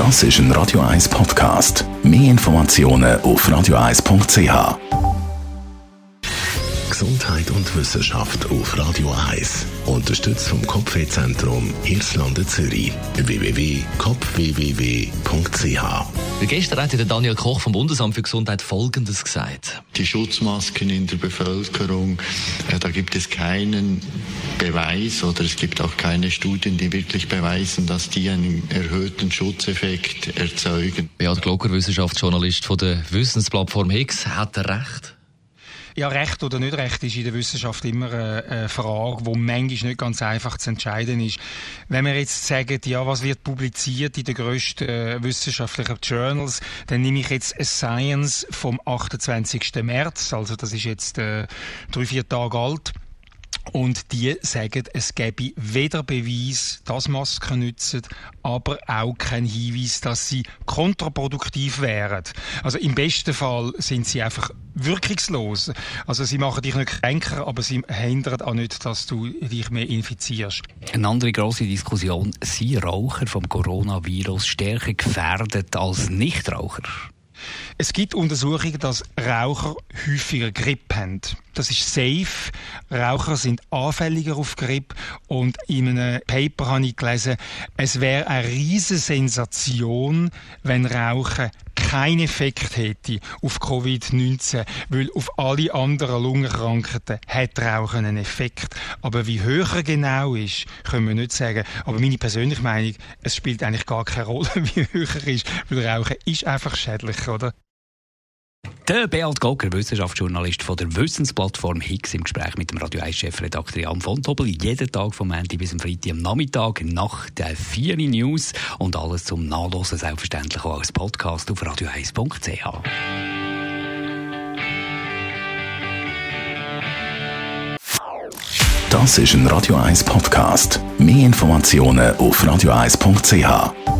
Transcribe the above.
Das ist ein Radio 1 Podcast. Mehr Informationen auf radio1.ch. Gesundheit und Wissenschaft auf Radio 1. Unterstützt vom Kopfwehzentrum Irlande Zürich. www.kopfwww.ch. Gestern hat der Daniel Koch vom Bundesamt für Gesundheit Folgendes gesagt. Die Schutzmasken in der Bevölkerung, äh, da gibt es keinen Beweis oder es gibt auch keine Studien, die wirklich beweisen, dass die einen erhöhten Schutzeffekt erzeugen. Beat Glocker, Wissenschaftsjournalist von der Wissensplattform Higgs, hat er recht. Ja, Recht oder nicht Recht ist in der Wissenschaft immer eine Frage, wo manchmal nicht ganz einfach zu entscheiden ist. Wenn wir jetzt sagen, ja, was wird publiziert in den grössten äh, wissenschaftlichen Journals, dann nehme ich jetzt Science vom 28. März, also das ist jetzt äh, drei, vier Tage alt. Und die sagen, es gäbe weder Beweis, dass Masken nützen, aber auch kein Hinweis, dass sie kontraproduktiv wären. Also im besten Fall sind sie einfach wirkungslos. Also sie machen dich nicht kränker, aber sie hindern auch nicht, dass du dich mehr infizierst. Eine andere große Diskussion, sind Raucher vom Coronavirus stärker gefährdet als Nichtraucher? Es gibt Untersuchungen, dass Raucher häufiger Grippe haben. Das ist safe. Raucher sind anfälliger auf Grippe und in einem Paper habe ich gelesen, es wäre eine riesige Sensation, wenn Rauchen keinen Effekt hätte auf Covid-19, weil auf alle anderen Lungenkrankheiten hat Rauchen einen Effekt. Aber wie höher er genau ist, können wir nicht sagen. Aber meine persönliche Meinung, es spielt eigentlich gar keine Rolle, wie höher er ist, weil Rauchen ist einfach schädlich, oder? Der Beat Gogger, Wissenschaftsjournalist von der Wissensplattform Higgs, im Gespräch mit dem Radio 1-Chefredakteur Jan von Tobel. Jeden Tag vom Montag bis am Freitag am Nachmittag nach der 4 News und alles zum Nachlesen selbstverständlich auch als Podcast auf radio1.ch. Das ist ein Radio 1 Podcast. Mehr Informationen auf radio1.ch.